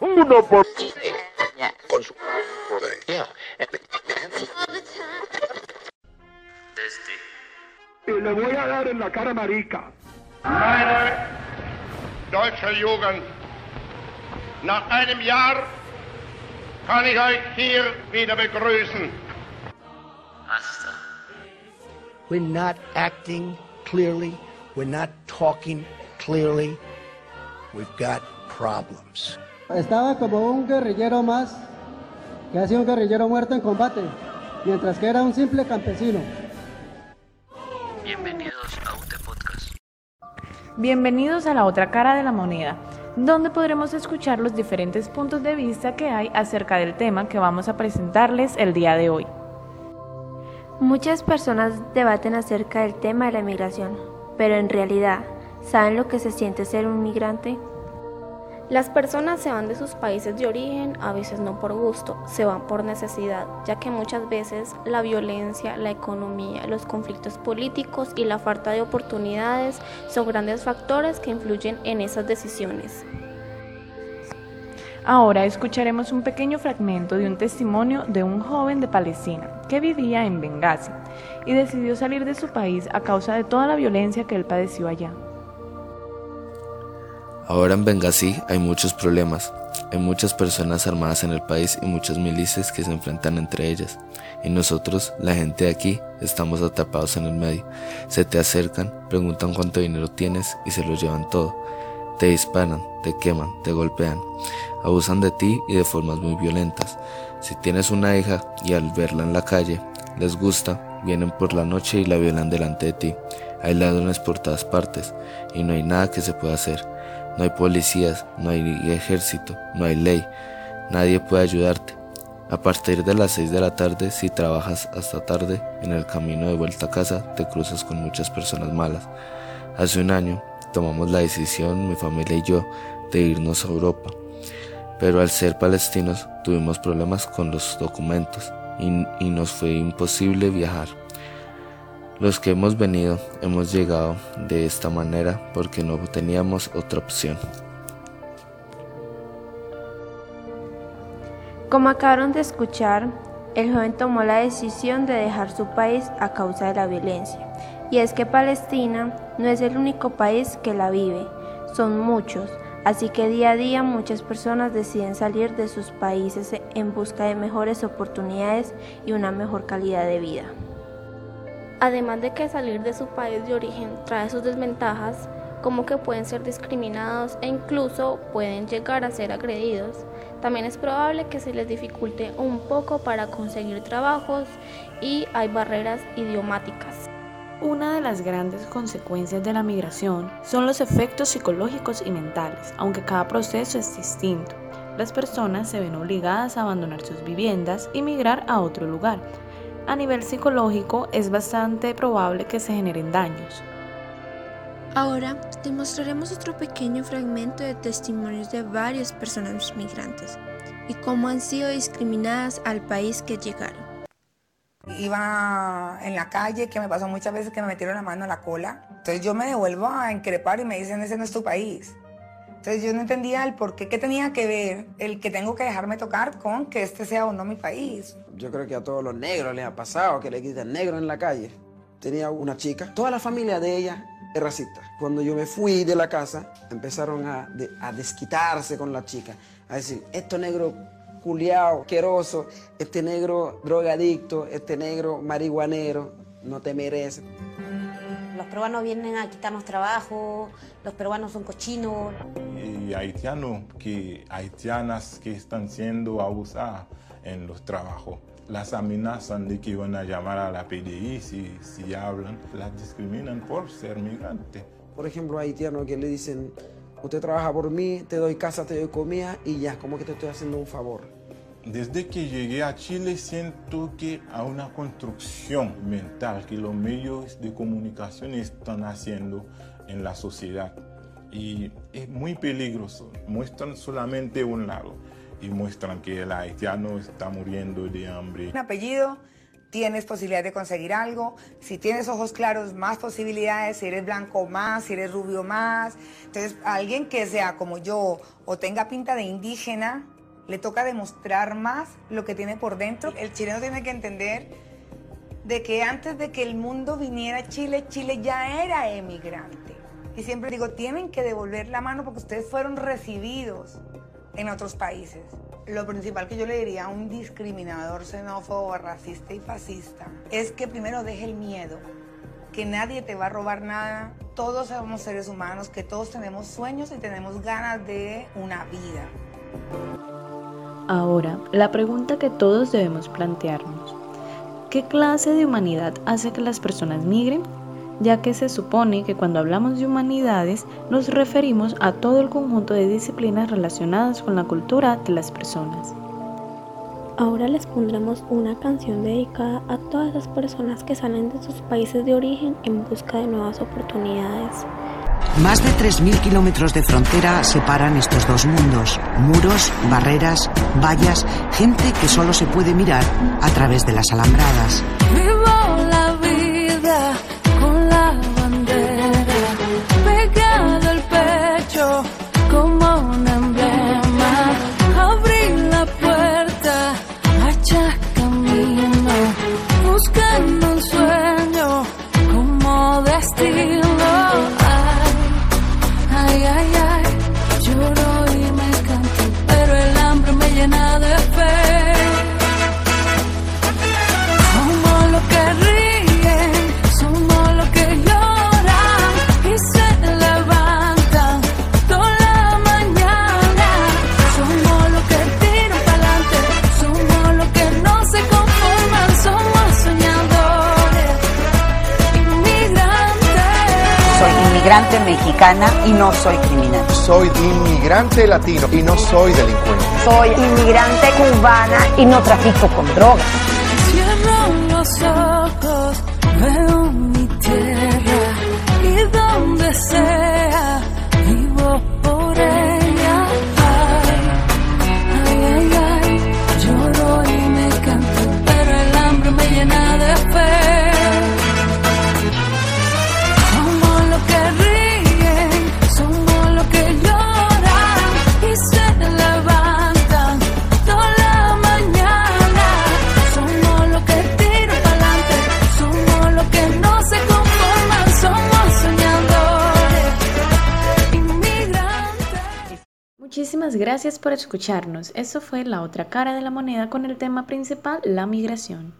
Uno por... Y le voy a dar en la cara marica. Meine deutsche Jugend, nach einem Jahr kann ich euch hier wieder begrüßen. We're not acting clearly. We're not talking clearly. We've got problems. Estaba como un guerrillero más, que ha sido un guerrillero muerto en combate, mientras que era un simple campesino. Bienvenidos a UT Podcast. Bienvenidos a la otra cara de la moneda, donde podremos escuchar los diferentes puntos de vista que hay acerca del tema que vamos a presentarles el día de hoy. Muchas personas debaten acerca del tema de la migración, pero en realidad, ¿saben lo que se siente ser un migrante? Las personas se van de sus países de origen, a veces no por gusto, se van por necesidad, ya que muchas veces la violencia, la economía, los conflictos políticos y la falta de oportunidades son grandes factores que influyen en esas decisiones. Ahora escucharemos un pequeño fragmento de un testimonio de un joven de Palestina que vivía en Benghazi y decidió salir de su país a causa de toda la violencia que él padeció allá. Ahora en Benghazi hay muchos problemas. Hay muchas personas armadas en el país y muchas milicias que se enfrentan entre ellas. Y nosotros, la gente de aquí, estamos atrapados en el medio. Se te acercan, preguntan cuánto dinero tienes y se lo llevan todo. Te disparan, te queman, te golpean. Abusan de ti y de formas muy violentas. Si tienes una hija y al verla en la calle les gusta, vienen por la noche y la violan delante de ti. Hay ladrones por todas partes y no hay nada que se pueda hacer. No hay policías, no hay ejército, no hay ley. Nadie puede ayudarte. A partir de las 6 de la tarde, si trabajas hasta tarde, en el camino de vuelta a casa te cruzas con muchas personas malas. Hace un año tomamos la decisión, mi familia y yo, de irnos a Europa. Pero al ser palestinos tuvimos problemas con los documentos y, y nos fue imposible viajar. Los que hemos venido hemos llegado de esta manera porque no teníamos otra opción. Como acabaron de escuchar, el joven tomó la decisión de dejar su país a causa de la violencia. Y es que Palestina no es el único país que la vive, son muchos, así que día a día muchas personas deciden salir de sus países en busca de mejores oportunidades y una mejor calidad de vida. Además de que salir de su país de origen trae sus desventajas, como que pueden ser discriminados e incluso pueden llegar a ser agredidos. También es probable que se les dificulte un poco para conseguir trabajos y hay barreras idiomáticas. Una de las grandes consecuencias de la migración son los efectos psicológicos y mentales, aunque cada proceso es distinto. Las personas se ven obligadas a abandonar sus viviendas y migrar a otro lugar. A nivel psicológico es bastante probable que se generen daños. Ahora te mostraremos otro pequeño fragmento de testimonios de varias personas migrantes y cómo han sido discriminadas al país que llegaron. Iba en la calle, que me pasó muchas veces que me metieron la mano a la cola. Entonces yo me devuelvo a increpar y me dicen, ese no es tu país. Entonces yo no entendía el por qué, tenía que ver el que tengo que dejarme tocar con que este sea o no mi país. Yo creo que a todos los negros les ha pasado que le quitan negro en la calle. Tenía una chica, toda la familia de ella es racista. Cuando yo me fui de la casa, empezaron a, de, a desquitarse con la chica, a decir, esto negro culiao, asqueroso, este negro drogadicto, este negro marihuanero, no te merece. Los peruanos vienen a quitarnos trabajo, los peruanos son cochinos. Y haitianos, que, haitianas que están siendo abusadas en los trabajos. Las amenazan de que van a llamar a la PDI si, si hablan. Las discriminan por ser migrantes. Por ejemplo, haitianos que le dicen, usted trabaja por mí, te doy casa, te doy comida y ya, como que te estoy haciendo un favor. Desde que llegué a Chile siento que hay una construcción mental que los medios de comunicación están haciendo en la sociedad. Y es muy peligroso. Muestran solamente un lado y muestran que el haitiano está muriendo de hambre. Un apellido tienes posibilidad de conseguir algo. Si tienes ojos claros, más posibilidades. Si eres blanco, más. Si eres rubio, más. Entonces, alguien que sea como yo o tenga pinta de indígena, le toca demostrar más lo que tiene por dentro. El chileno tiene que entender de que antes de que el mundo viniera a Chile, Chile ya era emigrante. Y siempre digo, tienen que devolver la mano porque ustedes fueron recibidos en otros países. Lo principal que yo le diría a un discriminador xenófobo, racista y fascista es que primero deje el miedo, que nadie te va a robar nada, todos somos seres humanos, que todos tenemos sueños y tenemos ganas de una vida. Ahora, la pregunta que todos debemos plantearnos. ¿Qué clase de humanidad hace que las personas migren? Ya que se supone que cuando hablamos de humanidades nos referimos a todo el conjunto de disciplinas relacionadas con la cultura de las personas. Ahora les pondremos una canción dedicada a todas las personas que salen de sus países de origen en busca de nuevas oportunidades. Más de 3.000 kilómetros de frontera separan estos dos mundos. Muros, barreras, vallas, gente que solo se puede mirar a través de las alambradas. Inmigrante mexicana y no soy criminal. Soy inmigrante latino y no soy delincuente. Soy inmigrante cubana y no trafico con drogas. Cierro los ojos, Muchísimas gracias por escucharnos. Eso fue la otra cara de la moneda con el tema principal, la migración.